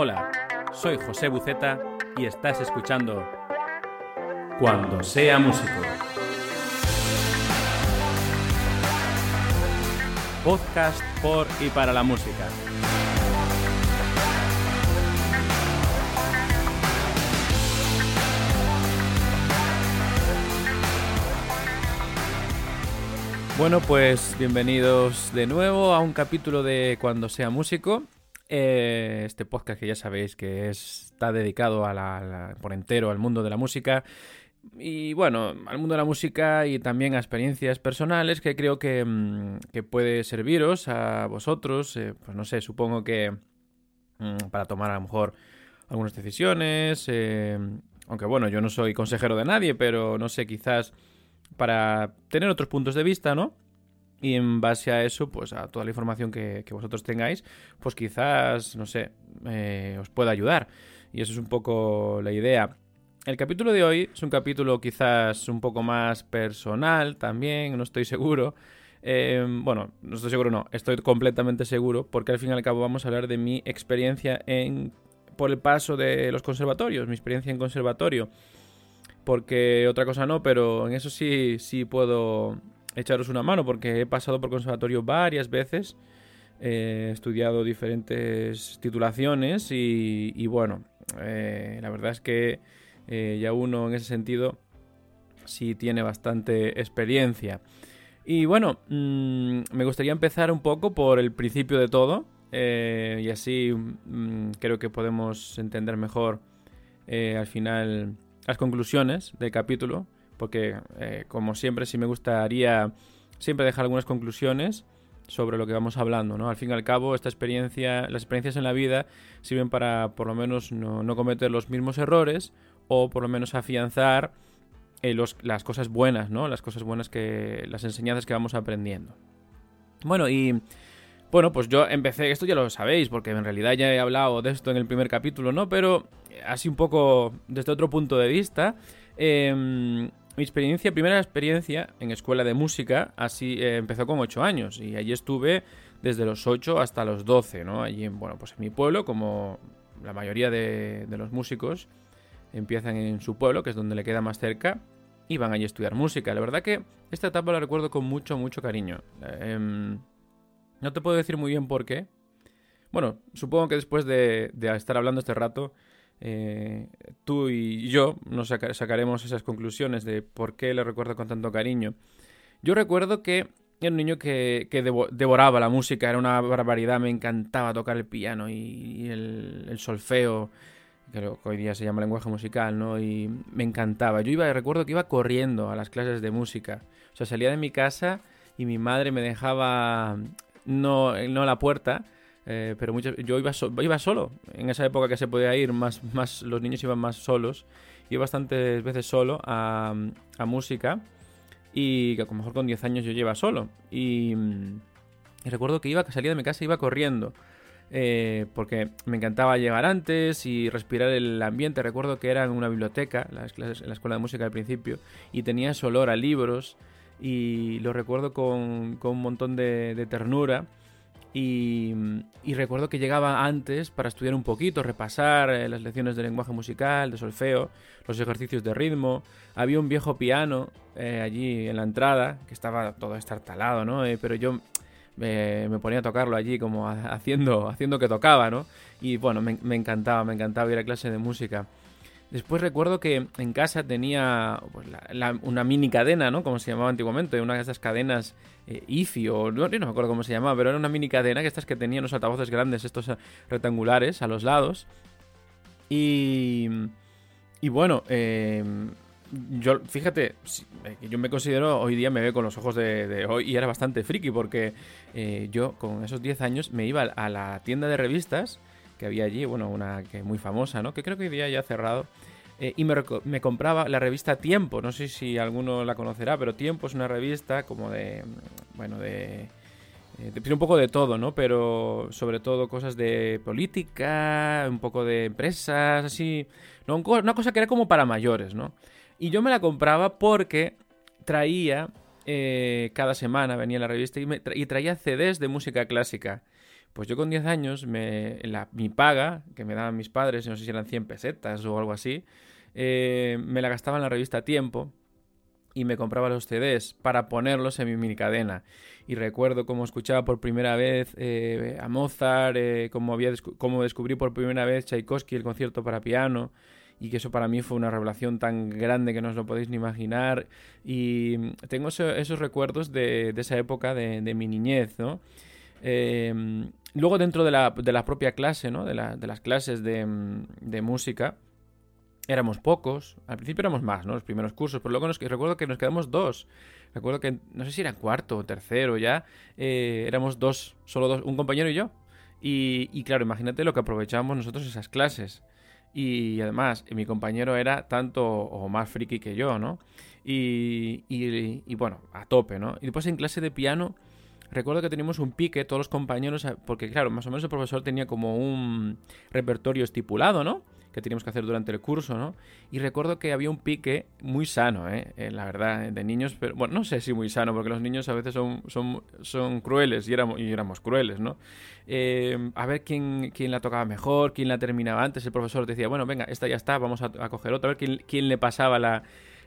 Hola, soy José Buceta y estás escuchando Cuando sea músico. Podcast por y para la música. Bueno, pues bienvenidos de nuevo a un capítulo de Cuando sea músico. Eh, este podcast que ya sabéis que está dedicado a la, por entero al mundo de la música y bueno, al mundo de la música y también a experiencias personales que creo que, mm, puede serviros a vosotros, eh, pues no sé, supongo que mm, para tomar a lo mejor algunas decisiones, eh, aunque bueno, yo no soy consejero de nadie, pero no sé, quizás para tener otros puntos de vista, ¿no? Y en base a eso, pues a toda la información que, vosotros tengáis, pues quizás, no sé, eh, os pueda ayudar. Y eso es un poco la idea. El capítulo de hoy es un capítulo quizás un poco más personal también, no estoy seguro. Eh, bueno, no estoy seguro, no, estoy completamente seguro, porque al fin y al cabo vamos a hablar de mi experiencia en por el paso de los conservatorios, mi experiencia en conservatorio porque otra cosa no, pero en eso sí, sí puedo echaros una mano, porque he pasado por conservatorio varias veces, he estudiado diferentes titulaciones y, bueno, eh, la verdad es que eh, ya uno en ese sentido sí tiene bastante experiencia. Y bueno, mm, me gustaría empezar un poco por el principio de todo, eh, y así mm, creo que podemos entender mejor al final las conclusiones del capítulo, porque eh, como siempre sí me gustaría siempre dejar algunas conclusiones sobre lo que vamos hablando, ¿no? Al fin y al cabo, esta experiencia, las experiencias en la vida sirven para por lo menos no, cometer los mismos errores o por lo menos afianzar eh, las cosas buenas, ¿no? Las cosas buenas que, las enseñanzas que vamos aprendiendo. Bueno, y bueno, pues yo empecé, esto ya lo sabéis, porque en realidad ya he hablado de esto en el primer capítulo, ¿no? Pero así un poco desde otro punto de vista. Em, mi experiencia, primera experiencia en escuela de música, así eh, empezó con 8 años y allí estuve desde los 8 hasta los 12, ¿no? Allí, bueno, pues en mi pueblo, como la mayoría de, los músicos empiezan en su pueblo, que es donde le queda más cerca, y van allí a estudiar música. La verdad que esta etapa la recuerdo con mucho, mucho cariño. Em, no te puedo decir muy bien por qué. Bueno, supongo que después de, estar hablando este rato, eh, tú y yo nos sacaremos esas conclusiones de por qué le recuerdo con tanto cariño. Yo recuerdo que era un niño que, devoraba la música, era una barbaridad, me encantaba tocar el piano y, el, solfeo, que hoy día se llama lenguaje musical, ¿no? Y me encantaba. Yo iba, recuerdo que iba corriendo a las clases de música. O sea, salía de mi casa y mi madre me dejaba no, no a la puerta, eh, pero muchas, yo iba, iba solo. En esa época que se podía ir, más, más los niños iban más solos. Iba bastantes veces solo a, a música y que a lo mejor con 10 años yo lleva solo. Y, recuerdo que iba, que salía de mi casa iba corriendo. Eh, porque me encantaba llegar antes y respirar el ambiente. Recuerdo que era en una biblioteca, las clases, en la escuela de música al principio, y tenía ese olor a libros y lo recuerdo con, con un montón de, ternura. Y, recuerdo que llegaba antes para estudiar un poquito, repasar eh, las lecciones de lenguaje musical, de solfeo, los ejercicios de ritmo. Había un viejo piano eh, allí en la entrada, que estaba todo estartalado, ¿no? Eh, pero yo me ponía a tocarlo allí como haciendo, haciendo que tocaba, ¿no? Y bueno, me, me encantaba, me encantaba ir a clase de música. Después recuerdo que en casa tenía pues, una mini cadena, ¿no? Como se llamaba antiguamente, una de esas cadenas eh, IFI o no, no me acuerdo cómo se llamaba, pero era una mini cadena que estas que tenían los altavoces grandes, estos eh, rectangulares a los lados. Y, y bueno, eh, yo, fíjate, yo me considero, hoy día me veo con los ojos de, hoy y era bastante friki porque eh, yo con esos 10 años me iba a la tienda de revistas que había allí, bueno, una que muy famosa, ¿no? Que creo que hoy día ya ha cerrado. Eh, y me, me, compraba la revista Tiempo, no sé si alguno la conocerá, pero Tiempo es una revista como de, bueno, de eh, un poco de todo, ¿no? Pero sobre todo cosas de política, un poco de empresas, así. ¿no? Una cosa que era como para mayores, ¿no? Y yo me la compraba porque traía, eh, cada semana venía la revista y, traía CDs de música clásica. Pues yo con 10 años, me, la, mi paga, que me daban mis padres, no sé si eran 100 pesetas o algo así, eh, me la gastaba en la revista Tiempo y me compraba los CDs para ponerlos en mi mini cadena. Y recuerdo cómo escuchaba por primera vez eh, a Mozart, eh, cómo, había cómo descubrí por primera vez Tchaikovsky, el concierto para piano, y que eso para mí fue una revelación tan grande que no os lo podéis ni imaginar. Y tengo esos recuerdos de, esa época de, mi niñez, ¿no? Em, luego dentro de la, de la, propia clase, ¿no? De, de las clases de, de música, éramos pocos. Al principio éramos más, ¿no? Los primeros cursos, pero luego nos, recuerdo que nos quedamos dos. Recuerdo que, no sé si era cuarto o tercero ya, eh, éramos dos, solo dos, un compañero y yo. Y, claro, imagínate lo que aprovechábamos nosotros esas clases. Y además, mi compañero era tanto o más friki que yo, ¿no? Y, y, bueno, a tope, ¿no? Y después en clase de piano, recuerdo que teníamos un pique, todos los compañeros, porque claro, más o menos el profesor tenía como un repertorio estipulado, ¿no? que teníamos que hacer durante el curso, ¿no? Y recuerdo que había un pique muy sano, ¿eh? eh la verdad, de niños, pero bueno, no sé si muy sano, porque los niños a veces son, son, son crueles y éramos, y éramos crueles, ¿no? Eh, a ver quién, quién la tocaba mejor, quién la terminaba antes. El profesor decía, bueno, venga, esta ya está, vamos a, coger otra, a ver quién, quién le pasaba la,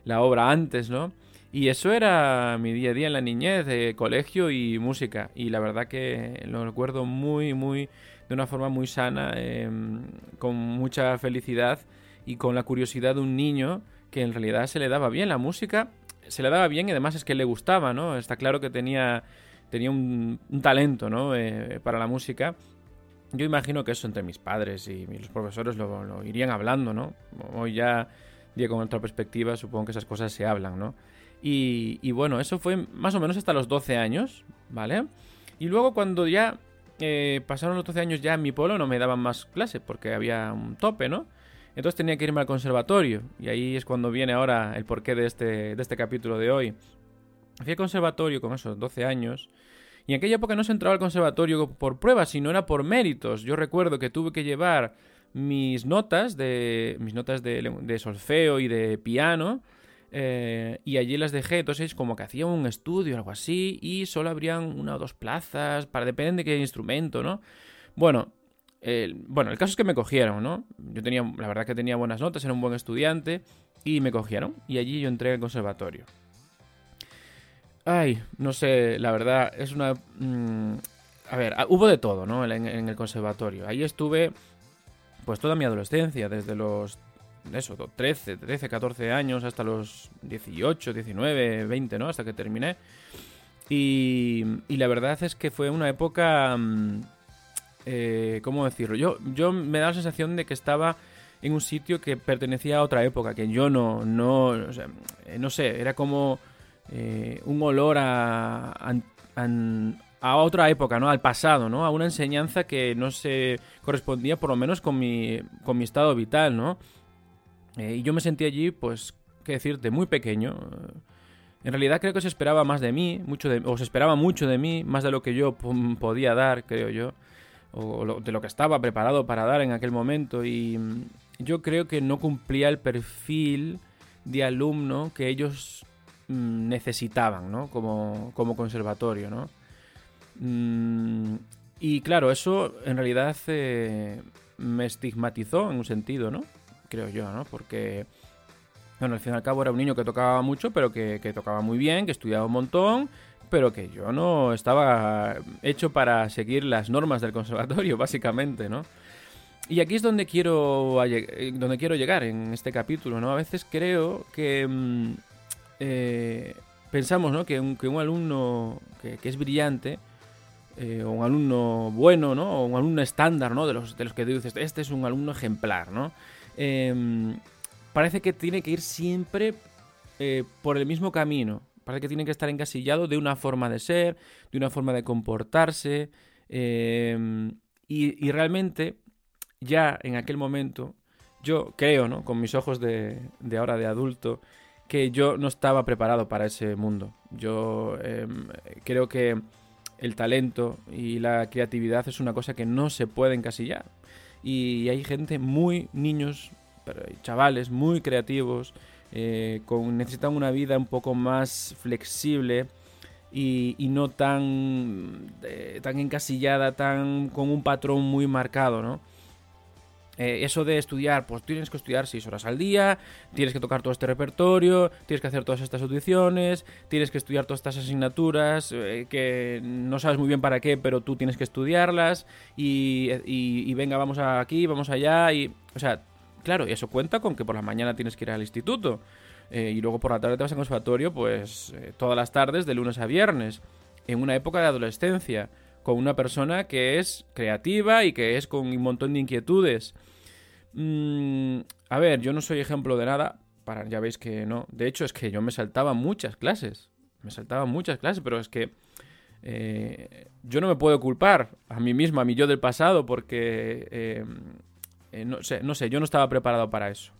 la obra antes, ¿no? Y eso era mi día a día en la niñez, de colegio y música. Y la verdad que lo recuerdo muy, muy de una forma muy sana, em, con mucha felicidad y con la curiosidad de un niño que en realidad se le daba bien la música, se le daba bien y además es que le gustaba, ¿no? Está claro que tenía, tenía un, talento, ¿no? Eh, para la música. Yo imagino que eso entre mis padres y los profesores lo, irían hablando, ¿no? Hoy ya, día con otra perspectiva, supongo que esas cosas se hablan, ¿no? Y, bueno, eso fue más o menos hasta los 12 años, ¿vale? Y luego cuando ya eh, pasaron los 12 años ya en mi polo no me daban más clases porque había un tope, ¿no? Entonces tenía que irme al conservatorio y ahí es cuando viene ahora el porqué de este, de este capítulo de hoy. Fui al conservatorio con esos 12 años y en aquella época no se entraba al conservatorio por pruebas, sino era por méritos. Yo recuerdo que tuve que llevar mis notas de mis notas de solfeo y de piano eh, y allí las dejé, entonces como que hacía un estudio o algo así y solo habrían una o dos plazas, para depende de qué instrumento, ¿no? Bueno, bueno, el caso es que me cogieron, ¿no? Yo tenía, la verdad que tenía buenas notas, era un buen estudiante y me cogieron y allí yo entré al conservatorio. Ay, no sé, la verdad, es una... Mm, a ver, ah, hubo de todo, ¿no? En, en el conservatorio. Ahí estuve pues toda mi adolescencia, desde los eso, 13, 13, 14 años hasta los 18, 19, 20, ¿no? Hasta que terminé. Y, la verdad es que fue una época... Mm, eh, ¿Cómo decirlo? Yo, yo me da la sensación de que estaba en un sitio que pertenecía a otra época, que yo no, no, eh, no sé, era como eh, un olor a, a, a, otra época, ¿no? Al pasado, ¿no? A una enseñanza que no se correspondía por lo menos con mi, con mi estado vital, ¿no? Eh, y yo me sentí allí, pues, qué decirte, muy pequeño. En realidad creo que se esperaba más de mí, mucho de, o se esperaba mucho de mí, más de lo que yo podía dar, creo yo, o de lo que estaba preparado para dar en aquel momento. Y mm, yo creo que no cumplía el perfil de alumno que ellos mm, necesitaban, ¿no? Como, como conservatorio, ¿no? Mm, y claro, eso en realidad eh, me estigmatizó en un sentido, ¿no? Creo yo, ¿no? Porque, bueno, al fin y al cabo era un niño que tocaba mucho, pero que, tocaba muy bien, que estudiaba un montón, pero que yo no estaba hecho para seguir las normas del conservatorio, básicamente, ¿no? Y aquí es donde quiero, donde quiero llegar en este capítulo, ¿no? A veces creo que mm, eh, pensamos, ¿no? Que un, que un alumno que, es brillante, eh, o un alumno bueno, ¿no? O un alumno estándar, ¿no? De los, de los que dices, este es un alumno ejemplar, ¿no? Em, parece que tiene que ir siempre eh, por el mismo camino. Parece que tienen que estar encasillados de una forma de ser, de una forma de comportarse. Em, y, realmente, ya en aquel momento, yo creo, ¿no? Con mis ojos de, de ahora de adulto, que yo no estaba preparado para ese mundo. Yo em, creo que el talento y la creatividad es una cosa que no se puede encasillar. Y hay gente muy, niños, chavales muy creativos, eh, con, necesitan una vida un poco más flexible y, no tan, eh, tan encasillada, tan con un patrón muy marcado, ¿no? Eh, eso de estudiar, pues tienes que estudiar 6 horas al día, tienes que tocar todo este repertorio, tienes que hacer todas estas audiciones, tienes que estudiar todas estas asignaturas eh, que no sabes muy bien para qué, pero tú tienes que estudiarlas y, venga, vamos aquí, vamos allá y... O sea, claro, y eso cuenta con que por la mañana tienes que ir al instituto eh, y luego por la tarde te vas al conservatorio, pues todas las tardes de lunes a viernes, en una época de adolescencia con una persona que es creativa y que es con un montón de inquietudes. Mm, a ver, yo no soy ejemplo de nada, ya veis que no. De hecho, es que yo me saltaba muchas clases. Me saltaba muchas clases, pero es que eh, yo no me puedo culpar a mí mismo, a mi yo del pasado, porque eh, eh, no, sé, no sé, yo no estaba preparado para eso.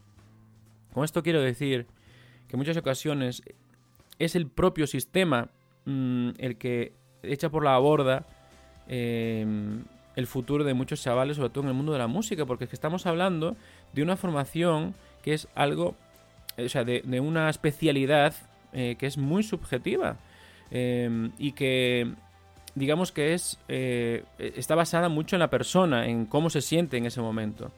Con esto quiero decir que en muchas ocasiones es el propio sistema mm, el que echa por la borda Em, el futuro de muchos chavales, sobre todo en el mundo de la música, porque es que estamos hablando de una formación que es algo, o sea, de, una especialidad eh, que es muy subjetiva em, y que digamos que es eh, está basada mucho en la persona, en cómo se siente en ese momento.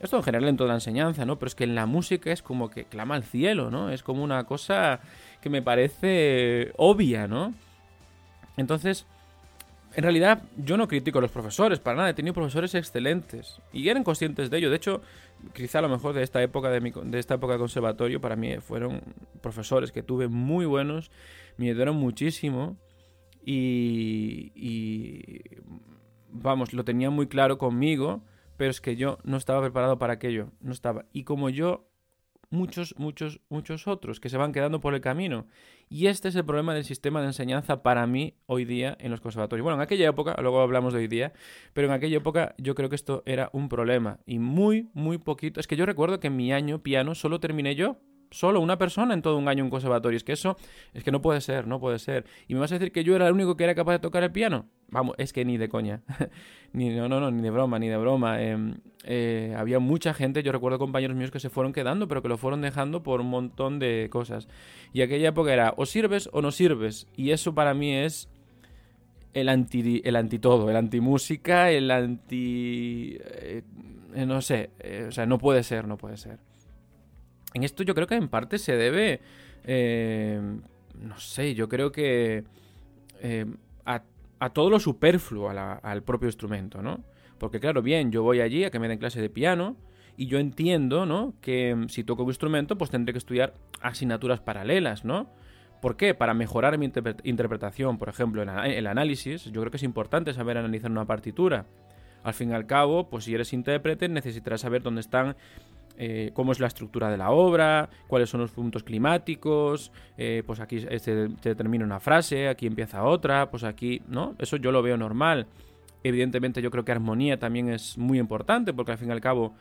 Esto en general en toda la enseñanza, ¿no? Pero es que en la música es como que clama al cielo, ¿no? Es como una cosa que me parece obvia, ¿no? Entonces, en realidad, yo no critico a los profesores, para nada. He tenido profesores excelentes y eran conscientes de ello. De hecho, quizá a lo mejor de esta época de, de esta época de conservatorio, para mí fueron profesores que tuve muy buenos, me ayudaron muchísimo y, y vamos, lo tenían muy claro conmigo, pero es que yo no estaba preparado para aquello, no estaba. Y como yo muchos, muchos, muchos otros que se van quedando por el camino. Y este es el problema del sistema de enseñanza para mí hoy día en los conservatorios. Bueno, en aquella época, luego hablamos de hoy día, pero en aquella época yo creo que esto era un problema. Y muy, muy poquito. Es que yo recuerdo que en mi año piano solo terminé yo solo una persona en todo un año en conservatorio. Es que eso, es que no puede ser, no puede ser. ¿Y me vas a decir que yo era el único que era capaz de tocar el piano? Vamos, es que ni de coña. ni, no, no, no, ni de broma, ni de broma. Em, eh, había mucha gente, yo recuerdo compañeros míos que se fueron quedando, pero que lo fueron dejando por un montón de cosas. Y aquella época era o sirves o no sirves. Y eso para mí es el anti, el anti todo, el anti música, el anti... No sé, eh, o sea, no puede ser, no puede ser. En esto yo creo que en parte se debe, eh, no sé, yo creo que a, todo lo superfluo al propio instrumento, ¿no? Porque claro, bien, yo voy allí a que me den clase de piano y yo entiendo, ¿no? Que mm, si toco un instrumento, pues tendré que estudiar asignaturas paralelas, ¿no? ¿Por qué? Para mejorar mi interpretación, por ejemplo, en el análisis, yo creo que es importante saber analizar una partitura. Al fin y al cabo, pues si eres intérprete necesitarás saber dónde están eh, cómo es la estructura de la obra, cuáles son los puntos climáticos, eh, pues aquí se, termina una frase, aquí empieza otra, pues aquí, ¿no? Eso yo lo veo normal. Evidentemente yo creo que armonía también es muy importante porque al fin y al cabo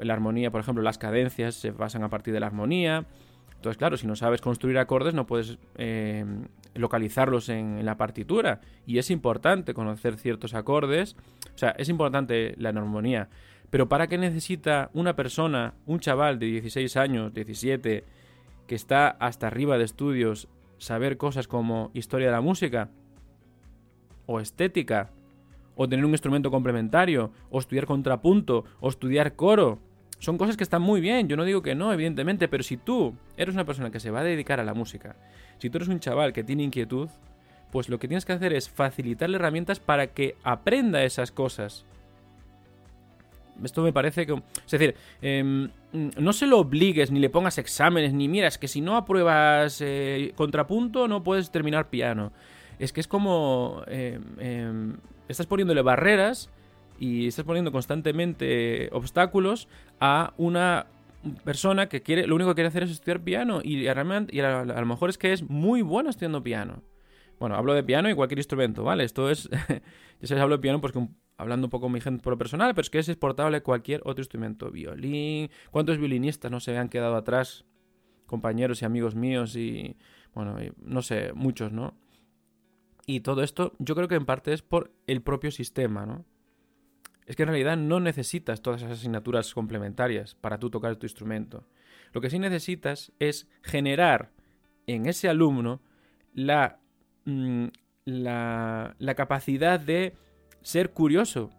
la armonía, por ejemplo, las cadencias se basan a partir de la armonía. Entonces, claro, si no sabes construir acordes no puedes eh, localizarlos en, la partitura. Y es importante conocer ciertos acordes. O sea, es importante la armonía. Pero ¿para qué necesita una persona, un chaval de 16 años, 17, que está hasta arriba de estudios, saber cosas como historia de la música? ¿O estética? ¿O tener un instrumento complementario? ¿O estudiar contrapunto? ¿O estudiar coro? Son cosas que están muy bien, yo no digo que no, evidentemente, pero si tú eres una persona que se va a dedicar a la música, si tú eres un chaval que tiene inquietud, pues lo que tienes que hacer es facilitarle herramientas para que aprenda esas cosas esto me parece que... Es decir, em, no se lo obligues, ni le pongas exámenes, ni miras que si no apruebas eh, contrapunto no puedes terminar piano. Es que es como... Em, em, estás poniéndole barreras y estás poniendo constantemente obstáculos a una persona que quiere, lo único que quiere hacer es estudiar piano y, realmente, y a, lo mejor es que es muy bueno estudiando piano. Bueno, hablo de piano y cualquier instrumento, ¿vale? Esto es, ya sabes, hablo de piano porque hablando un poco mi gente por lo personal, pero es que es exportable cualquier otro instrumento. Violín, ¿cuántos violinistas no se han quedado atrás? Compañeros y amigos míos y, bueno, no sé, muchos, ¿no? Y todo esto yo creo que en parte es por el propio sistema, ¿no? Es que en realidad no necesitas todas esas asignaturas complementarias para tú tocar tu instrumento. Lo que sí necesitas es generar en ese alumno la, mm, la, la capacidad de ser curioso,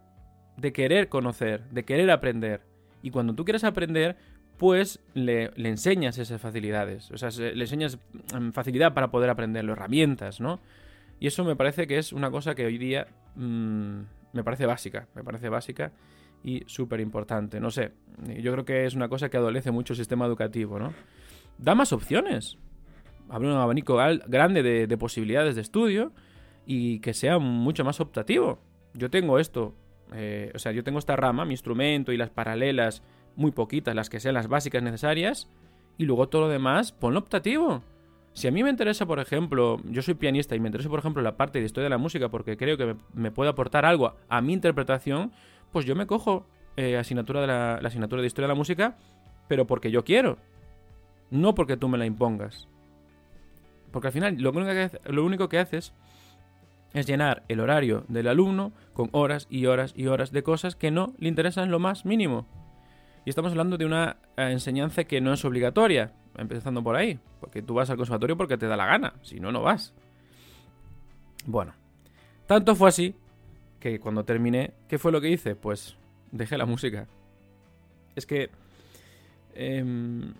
de querer conocer, de querer aprender. Y cuando tú quieres aprender, pues le, enseñas esas facilidades. O sea, le enseñas mm, facilidad para poder aprenderlo, herramientas, ¿no? Y eso me parece que es una cosa que hoy día mm, me parece básica, me parece básica y súper importante. No sé, yo creo que es una cosa que adolece mucho el sistema educativo, ¿no? Da más opciones. Abre un abanico grande de, posibilidades de estudio y que sea mucho más optativo. Yo tengo esto, eh, o sea, yo tengo esta rama, mi instrumento y las paralelas, muy poquitas, las que sean las básicas necesarias, y luego todo lo demás, ponlo optativo. Si a mí me interesa, por ejemplo, yo soy pianista y me interesa, por ejemplo, la parte de historia de la música porque creo que me, puede aportar algo a mi interpretación, pues yo me cojo eh, asignatura de la, asignatura de historia de la música, pero porque yo quiero, no porque tú me la impongas. Porque al final lo único lo único que haces es llenar el horario del alumno con horas y horas y horas de cosas que no le interesan lo más mínimo. Y estamos hablando de una eh, enseñanza que no es obligatoria, empezando por ahí, porque tú vas al conservatorio porque te da la gana, si no, no vas. Bueno, tanto fue así que cuando terminé, ¿qué fue lo que hice? Pues dejé la música. Es que... Em,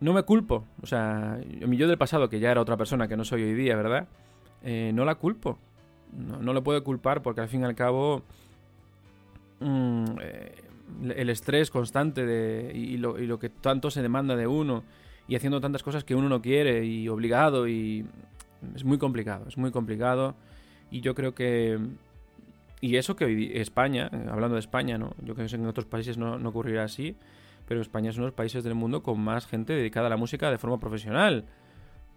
no me culpo, o sea, yo del pasado, que ya era otra persona que no soy hoy día, ¿verdad? Eh, no la culpo. No, no le puedo culpar porque al fin y al cabo... Mm, eh, el estrés constante de, y, lo, y, lo, que tanto se demanda de uno y haciendo tantas cosas que uno no quiere y obligado y es muy complicado, es muy complicado y yo creo que y eso que hoy España, hablando de España, ¿no? Yo creo que en otros países no, ocurrirá así, pero España es uno de los países del mundo con más gente dedicada a la música de forma profesional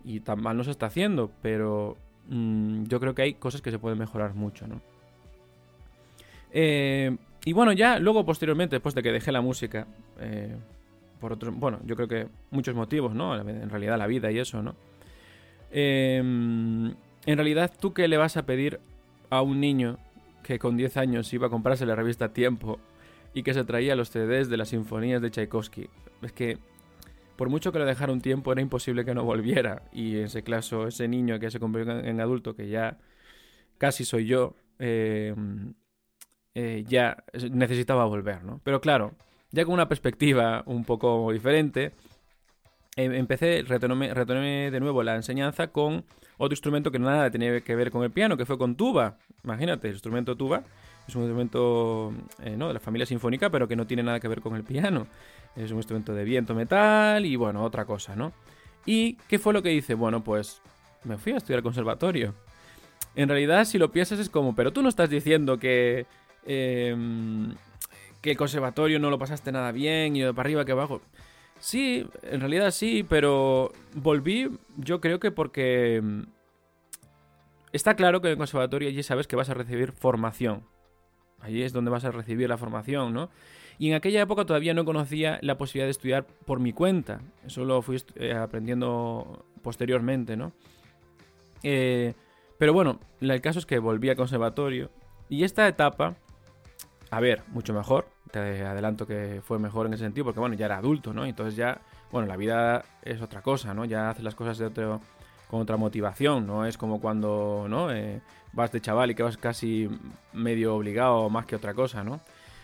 y tan mal no se está haciendo, pero mm, yo creo que hay cosas que se pueden mejorar mucho, ¿no? Eh, y bueno, ya luego posteriormente, después de que dejé la música, eh, por otro, bueno, yo creo que muchos motivos, ¿no? En realidad la vida y eso, ¿no? Em, en realidad, ¿tú qué le vas a pedir a un niño que con 10 años iba a comprarse la revista Tiempo y que se traía los CDs de las sinfonías de Tchaikovsky? Es que por mucho que lo dejara un tiempo era imposible que no volviera y en ese caso ese niño que se convirtió en adulto, que ya casi soy yo, eh, eh, ya necesitaba volver, ¿no? Pero claro, ya con una perspectiva un poco diferente, em, empecé, retomé, de nuevo la enseñanza con otro instrumento que nada tenía que ver con el piano, que fue con tuba. Imagínate, el instrumento tuba es un instrumento eh, ¿no? de la familia sinfónica, pero que no tiene nada que ver con el piano. Es un instrumento de viento metal y bueno, otra cosa, ¿no? ¿Y qué fue lo que hice? Bueno, pues me fui a estudiar al conservatorio. En realidad, si lo piensas, es como, pero tú no estás diciendo que Em, que el conservatorio no lo pasaste nada bien y de para arriba que abajo. Sí, en realidad sí, pero volví yo creo que porque em, está claro que en el conservatorio allí sabes que vas a recibir formación. Allí es donde vas a recibir la formación, ¿no? Y en aquella época todavía no conocía la posibilidad de estudiar por mi cuenta. Eso lo fui eh, aprendiendo posteriormente, ¿no? Eh, pero bueno, el caso es que volví al conservatorio. Y esta etapa a ver, mucho mejor. Te adelanto que fue mejor en ese sentido, porque bueno, ya era adulto, ¿no? Entonces ya, bueno, la vida es otra cosa, ¿no? Ya haces las cosas de otro, con otra motivación, no es como cuando, ¿no? Eh, vas de chaval y que vas casi medio obligado más que otra cosa, ¿no?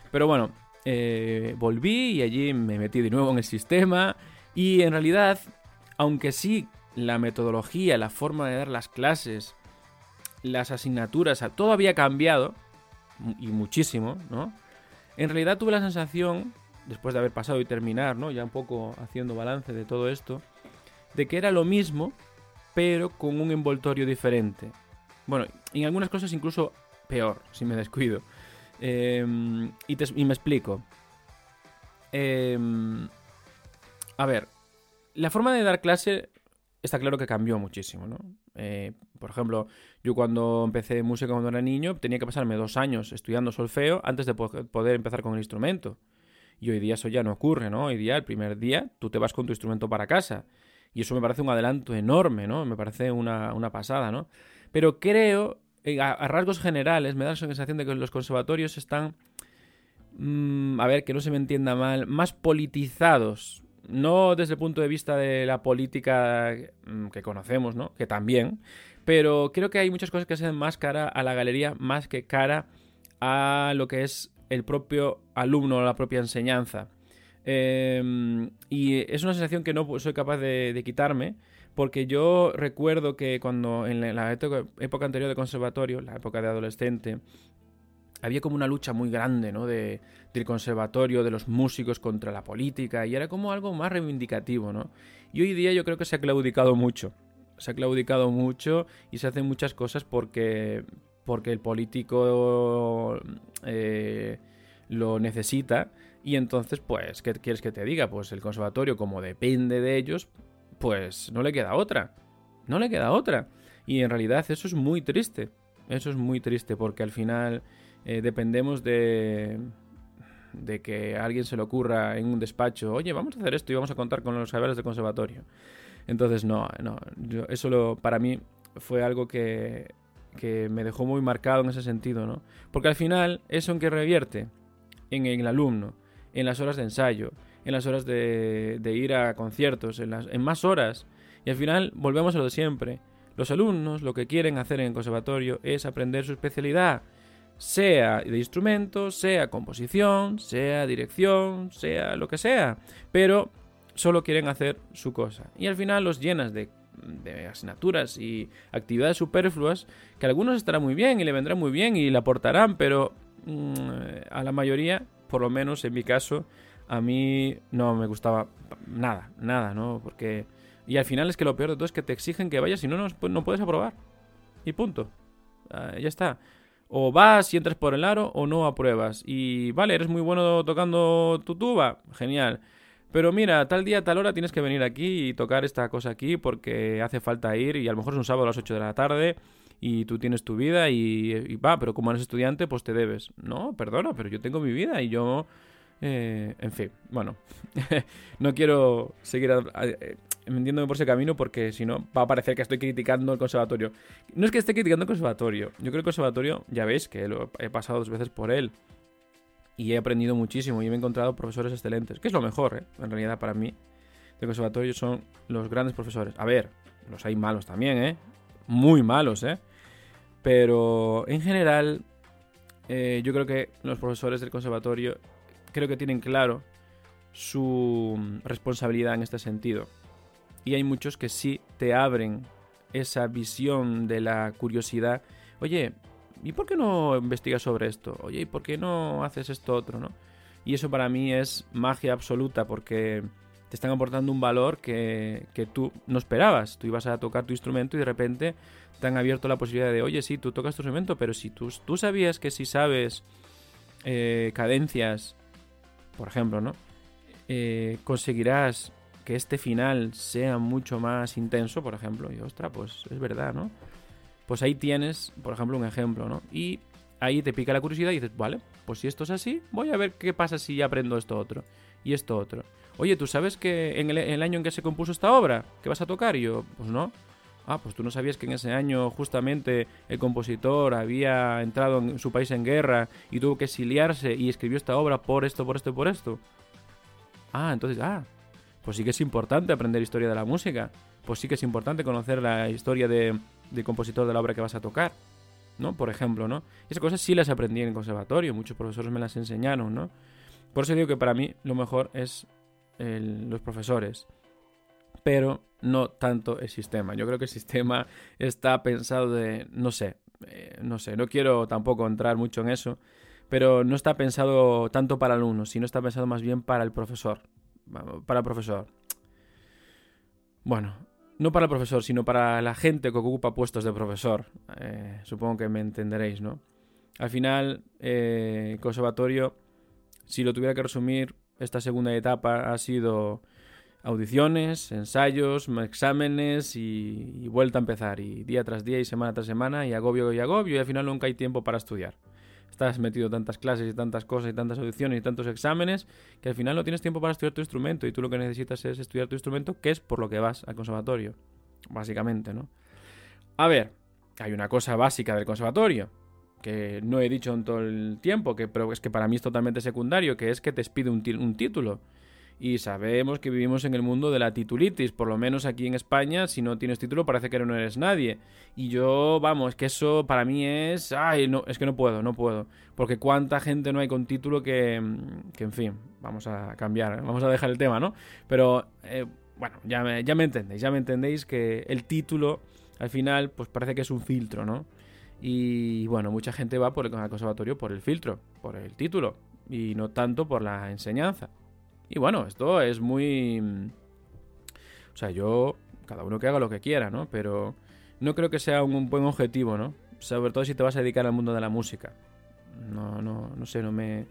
Pero bueno, eh, volví y allí me metí de nuevo en el sistema y en realidad, aunque sí la metodología, la forma de dar las clases, las asignaturas, todo había cambiado, y muchísimo, ¿no? En realidad tuve la sensación, después de haber pasado y terminar, ¿no? Ya un poco haciendo balance de todo esto, de que era lo mismo, pero con un envoltorio diferente. Bueno, en algunas cosas incluso peor, si me descuido. Em, y, me explico. Em, a ver, la forma de dar clase está claro que cambió muchísimo, ¿no? Eh, por ejemplo, yo cuando empecé música cuando era niño tenía que pasarme dos años estudiando solfeo antes de poder empezar con el instrumento. Y hoy día eso ya no ocurre, ¿no? Hoy día, el primer día, tú te vas con tu instrumento para casa. Y eso me parece un adelanto enorme, ¿no? Me parece una, pasada, ¿no? Pero creo, eh, a, rasgos generales, me da la sensación de que los conservatorios están, mm, a ver, que no se me entienda mal, más politizados no desde el punto de vista de la política mm, que conocemos, ¿no? Que también. Pero creo que hay muchas cosas que se más cara a la galería más que cara a lo que es el propio alumno o la propia enseñanza. Em, y es una sensación que no soy capaz de, quitarme, porque yo recuerdo que cuando en la época anterior de conservatorio, la época de adolescente, había como una lucha muy grande, ¿no? De, del conservatorio, de los músicos contra la política, y era como algo más reivindicativo, ¿no? Y hoy día yo creo que se ha claudicado mucho. Se ha claudicado mucho y se hacen muchas cosas porque, porque el político eh, lo necesita. Y entonces, pues, ¿qué quieres que te diga? Pues el conservatorio, como depende de ellos, pues no le queda otra. No le queda otra. Y en realidad eso es muy triste. Eso es muy triste porque al final eh, dependemos de, de que a alguien se le ocurra en un despacho, oye, vamos a hacer esto y vamos a contar con los saberes del conservatorio. Entonces, no, no, eso lo, para mí fue algo que, que me dejó muy marcado en ese sentido, ¿no? Porque al final, eso en que revierte en, el alumno, en las horas de ensayo, en las horas de, de ir a conciertos, en, las, en más horas. Y al final volvemos a lo de siempre. Los alumnos lo que quieren hacer en el conservatorio es aprender su especialidad sea de instrumento, sea composición, sea dirección, sea lo que sea, pero solo quieren hacer su cosa. Y al final los llenas de, asignaturas y actividades superfluas que a algunos estarán muy bien y le vendrán muy bien y le aportarán, pero mm, a la mayoría, por lo menos en mi caso, a mí no me gustaba nada, nada, ¿no? Porque... Y al final es que lo peor de todo es que te exigen que vayas y no, no, no puedes aprobar. Y punto. Ah, ya está. O vas y entras por el aro o no apruebas. Y vale, eres muy bueno tocando tu tuba. Genial. Pero mira, tal día, tal hora tienes que venir aquí y tocar esta cosa aquí porque hace falta ir y a lo mejor es un sábado a las 8 de la tarde y tú tienes tu vida y, va, pero como eres estudiante pues te debes. No, perdona, pero yo tengo mi vida y yo... Eh, en fin, bueno, no quiero seguir vendiéndome por ese camino porque si no va a parecer que estoy criticando el conservatorio. No es que esté criticando el conservatorio. Yo creo que el conservatorio, ya veis que he pasado dos veces por él. Y he aprendido muchísimo y he encontrado profesores excelentes. Que es lo mejor, ¿eh? En realidad para mí. El conservatorio son los grandes profesores. A ver, los hay malos también, ¿eh? Muy malos, ¿eh? Pero en general, eh, yo creo que los profesores del conservatorio creo que tienen claro su responsabilidad en este sentido y hay muchos que sí te abren esa visión de la curiosidad. Oye, ¿y por qué no investigas sobre esto? Oye, ¿y por qué no haces esto otro, no? Y eso para mí es magia absoluta porque te están aportando un valor que, tú no esperabas. Tú ibas a tocar tu instrumento y de repente te han abierto la posibilidad de, oye, sí, tú tocas tu instrumento, pero si tú, tú sabías que si sabes eh, cadencias, por ejemplo, ¿no? Eh, conseguirás que este final sea mucho más intenso, por ejemplo, y ostra, pues es verdad, ¿no? Pues ahí tienes, por ejemplo, un ejemplo, ¿no? Y ahí te pica la curiosidad y dices, vale, pues si esto es así, voy a ver qué pasa si aprendo esto otro y esto otro. Oye, ¿tú sabes que en el, año en que se compuso esta obra, que vas a tocar? Y yo, pues no. Ah, pues tú no sabías que en ese año justamente el compositor había entrado en su país en guerra y tuvo que exiliarse y escribió esta obra por esto, por esto por esto. Ah, entonces, ah, pues sí que es importante aprender historia de la música. Pues sí que es importante conocer la historia de, del compositor de la obra que vas a tocar. ¿no? Por ejemplo, ¿no? Esas cosas sí las aprendí en el conservatorio, muchos profesores me las enseñaron, ¿no? Por eso digo que para mí lo mejor es los profesores, pero no tanto el sistema. Yo creo que el sistema está pensado de, no sé, eh, no sé, no quiero tampoco entrar mucho en eso, pero no está pensado tanto para el alumno, sino está pensado más bien para el profesor para el profesor. Bueno, no para el profesor, sino para la gente que ocupa puestos de profesor. Eh, supongo que me entenderéis, ¿no? Al final, eh, el conservatorio, si lo tuviera que resumir, esta segunda etapa ha sido audiciones, ensayos, exámenes y, vuelta a empezar. Y día tras día y semana tras semana y agobio y agobio y al final nunca hay tiempo para estudiar. Estás metido tantas clases y tantas cosas y tantas audiciones y tantos exámenes que al final no tienes tiempo para estudiar tu instrumento y tú lo que necesitas es estudiar tu instrumento, que es por lo que vas al conservatorio, básicamente, ¿no? A ver, hay una cosa básica del conservatorio que no he dicho en todo el tiempo, que, pero es que para mí es totalmente secundario, que es que te pide un, un título. Y sabemos que vivimos en el mundo de la titulitis, por lo menos aquí en España, si no tienes título parece que no eres nadie. Y yo, vamos, que eso para mí es... Ay, no, es que no puedo, no puedo. Porque cuánta gente no hay con título que... que en fin, vamos a cambiar, vamos a dejar el tema, ¿no? Pero, eh, bueno, ya me, ya me entendéis, ya me entendéis que el título, al final, pues parece que es un filtro, ¿no? Y bueno, mucha gente va por el conservatorio por el filtro, por el título, y no tanto por la enseñanza. Y bueno, esto es muy... O sea, yo... Cada uno que haga lo que quiera, ¿no? Pero no creo que sea un buen objetivo, ¿no? Sobre todo si te vas a dedicar al mundo de la música. No, no, no sé, no me...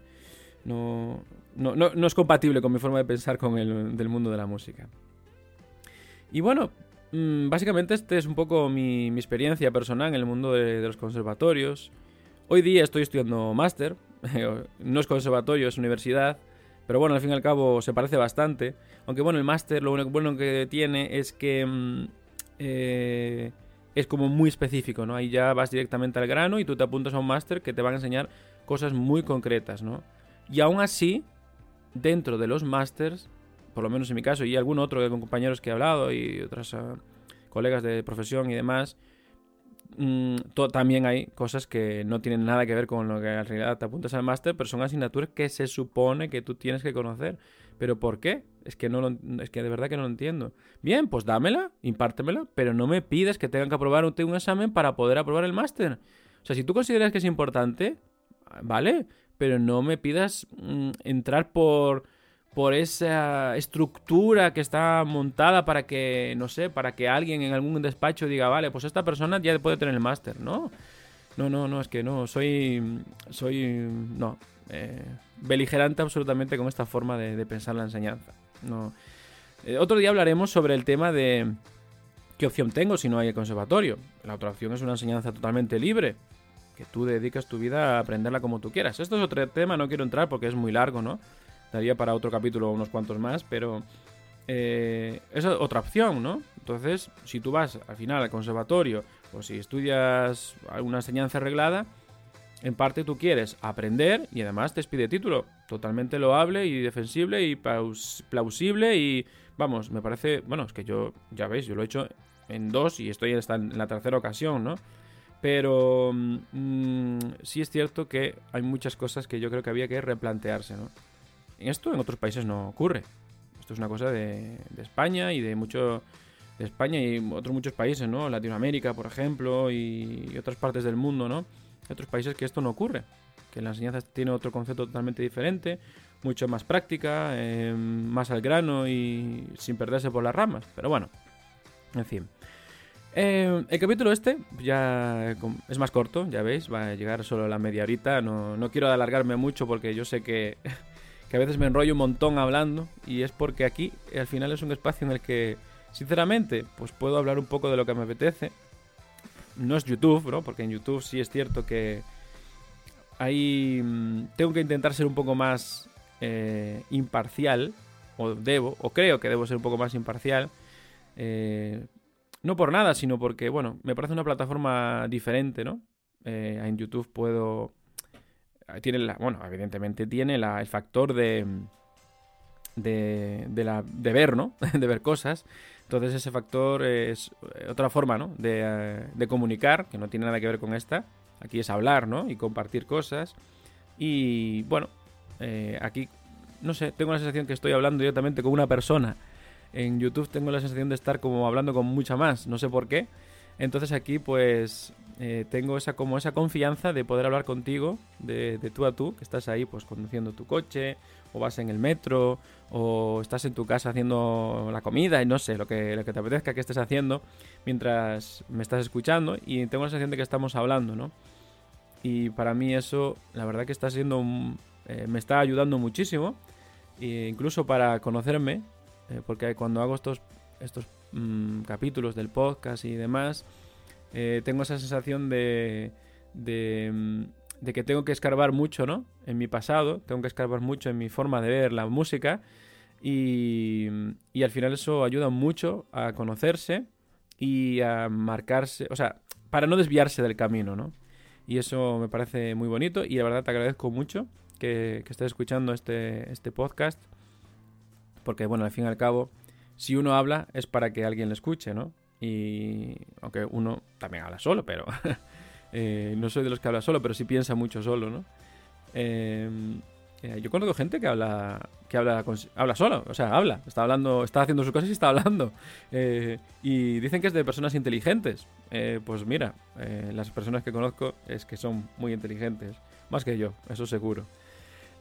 No, no, no, es compatible con mi forma de pensar con el del mundo de la música. Y bueno, mm, básicamente este es un poco mi, experiencia personal en el mundo de, de los conservatorios. Hoy día estoy estudiando máster, no es conservatorio, es universidad. Pero bueno, al fin y al cabo se parece bastante. Aunque bueno, el máster lo único bueno que tiene es que mm, eh, es como muy específico, ¿no? Ahí ya vas directamente al grano y tú te apuntas a un máster que te van a enseñar cosas muy concretas, ¿no? Y aún así, dentro de los másters, por lo menos en mi caso y algún otro con compañeros que he hablado y otras ah, colegas de profesión y demás, Mm, también hay cosas que no tienen nada que ver con lo que en realidad te apuntas al máster, pero son asignaturas que se supone que tú tienes que conocer. ¿Pero por qué? Es que, no es que de verdad que no lo entiendo. Bien, pues dámela, impártemela, pero no me pides que tengan que aprobar un, un examen para poder aprobar el máster. O sea, si tú consideras que es importante, vale, pero no me pidas mm, entrar por por esa estructura que está montada para que, no sé, para que alguien en algún despacho diga, vale, pues esta persona ya puede tener el máster, ¿no? No, no, no, es que no, soy, soy, no, eh, beligerante absolutamente con esta forma de, pensar la enseñanza. No. Eh, otro día hablaremos sobre el tema de qué opción tengo si no hay el conservatorio. La otra opción es una enseñanza totalmente libre, que tú dedicas tu vida a aprenderla como tú quieras. Esto es otro tema, no quiero entrar porque es muy largo, ¿no? Daría para otro capítulo unos cuantos más, pero eh, es otra opción, ¿no? Entonces, si tú vas al final al conservatorio o si estudias alguna enseñanza arreglada, en parte tú quieres aprender y además te pide título. Totalmente loable y defensible y plausible y vamos, me parece, bueno, es que yo, ya veis, yo lo he hecho en dos y estoy hasta en la tercera ocasión, ¿no? Pero mm, sí es cierto que hay muchas cosas que yo creo que había que replantearse, ¿no? Esto en otros países no ocurre. Esto es una cosa de, España y de mucho de España y otros muchos países, ¿no? Latinoamérica, por ejemplo, y, otras partes del mundo, ¿no? Hay otros países que esto no ocurre, que la enseñanza tiene otro concepto totalmente diferente, mucho más práctica, eh, más al grano y sin perderse por las ramas. Pero bueno, en fin. Eh, el capítulo este ya es más corto, ya veis, va a llegar solo a la media horita. No, no quiero alargarme mucho porque yo sé que que a veces me enrollo un montón hablando y es porque aquí al final es un espacio en el que, sinceramente, pues puedo hablar un poco de lo que me apetece. No es YouTube, ¿no? Porque en YouTube sí es cierto que ahí mm, tengo que intentar ser un poco más eh, imparcial, o debo, o creo que debo ser un poco más imparcial. Eh, no por nada, sino porque, bueno, me parece una plataforma diferente, ¿no? Eh, en YouTube puedo tiene la, bueno, evidentemente tiene el factor de, de, la, de ver, ¿no? de ver cosas. Entonces ese factor es eh, otra forma, ¿no? De, de, comunicar, que no tiene nada que ver con esta. Aquí es hablar, ¿no? Y compartir cosas. Y bueno, eh, aquí, no sé, tengo la sensación que estoy hablando directamente con una persona. En YouTube tengo la sensación de estar como hablando con mucha más, no sé por qué. Entonces aquí pues eh, tengo esa como esa confianza de poder hablar contigo de, tú a tú, que estás ahí pues conduciendo tu coche, o vas en el metro, o estás en tu casa haciendo la comida, y no sé, lo que, lo que te apetezca que estés haciendo mientras me estás escuchando, y tengo la sensación de que estamos hablando, ¿no? Y para mí eso, la verdad que está siendo, eh, me está ayudando muchísimo, e incluso para conocerme eh, porque cuando hago estos, estos mm, capítulos del podcast y demás, eh, tengo esa sensación de, de, mm, de, que tengo que escarbar mucho, ¿no? En mi pasado, tengo que escarbar mucho en mi forma de ver la música y, y al final eso ayuda mucho a conocerse y a marcarse, o sea, para no desviarse del camino, ¿no? Y eso me parece muy bonito y la verdad te agradezco mucho que, que estés escuchando este, este podcast porque bueno, al fin y al cabo, si uno habla es para que alguien le escuche, ¿no? Y aunque uno también habla solo, pero eh, no soy de los que habla solo, pero sí piensa mucho solo, ¿no? Eh, eh, yo conozco gente que habla que habla habla solo, o sea, habla, está hablando, está haciendo sus cosas y está hablando. y dicen que es de personas inteligentes. pues mira, las personas que conozco es que son muy inteligentes, más que yo, eso seguro.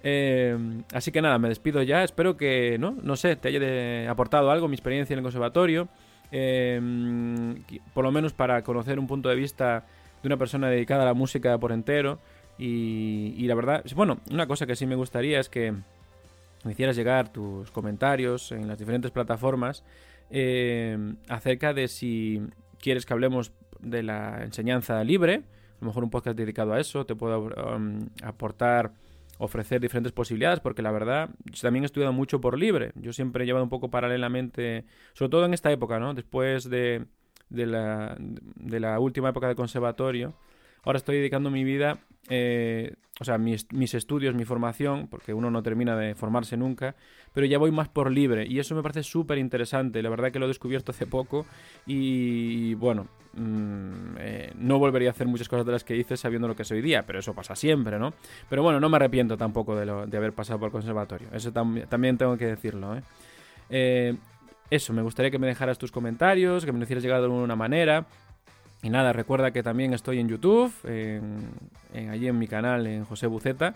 Eh, así que nada, me despido ya. Espero que, no, no sé, te haya aportado algo mi experiencia en el conservatorio. Eh, por lo menos para conocer un punto de vista de una persona dedicada a la música por entero. Y, la verdad, bueno, una cosa que sí me gustaría es que me hicieras llegar tus comentarios en las diferentes plataformas eh, acerca de si quieres que hablemos de la enseñanza libre. A lo mejor un podcast dedicado a eso, te puedo aportar ofrecer diferentes posibilidades, porque la verdad, también he estudiado mucho por libre. Yo siempre he llevado un poco paralelamente, sobre todo en esta época, ¿no? Después de, de, la, de la última época de conservatorio, ahora estoy dedicando mi vida, eh, o sea, mis, estudios, mi formación, porque uno no termina de formarse nunca, pero ya voy más por libre y eso me parece súper interesante. La verdad que lo he descubierto hace poco y, bueno, mmm, eh, no volvería a hacer muchas cosas de las que hice sabiendo lo que es hoy día, pero eso pasa siempre, ¿no? Pero bueno, no me arrepiento tampoco de, haber pasado por el conservatorio, eso tam también tengo que decirlo, ¿eh? ¿eh? Eso, me gustaría que me dejaras tus comentarios, que me lo hicieras llegar de alguna manera. Y nada, recuerda que también estoy en YouTube, allí en mi canal, en José Buceta.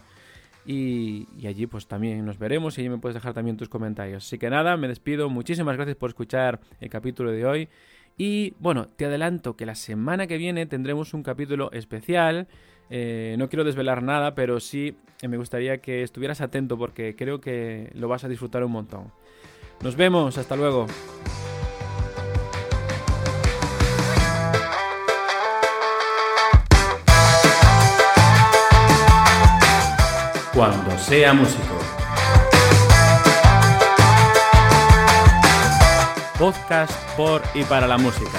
Y, allí pues también nos veremos y allí me puedes dejar también tus comentarios. Así que nada, me despido. Muchísimas gracias por escuchar el capítulo de hoy. Y bueno, te adelanto que la semana que viene tendremos un capítulo especial. Eh, no quiero desvelar nada, pero sí me gustaría que estuvieras atento porque creo que lo vas a disfrutar un montón. Nos vemos, hasta luego. Cuando sea músico. Podcast por y para la música.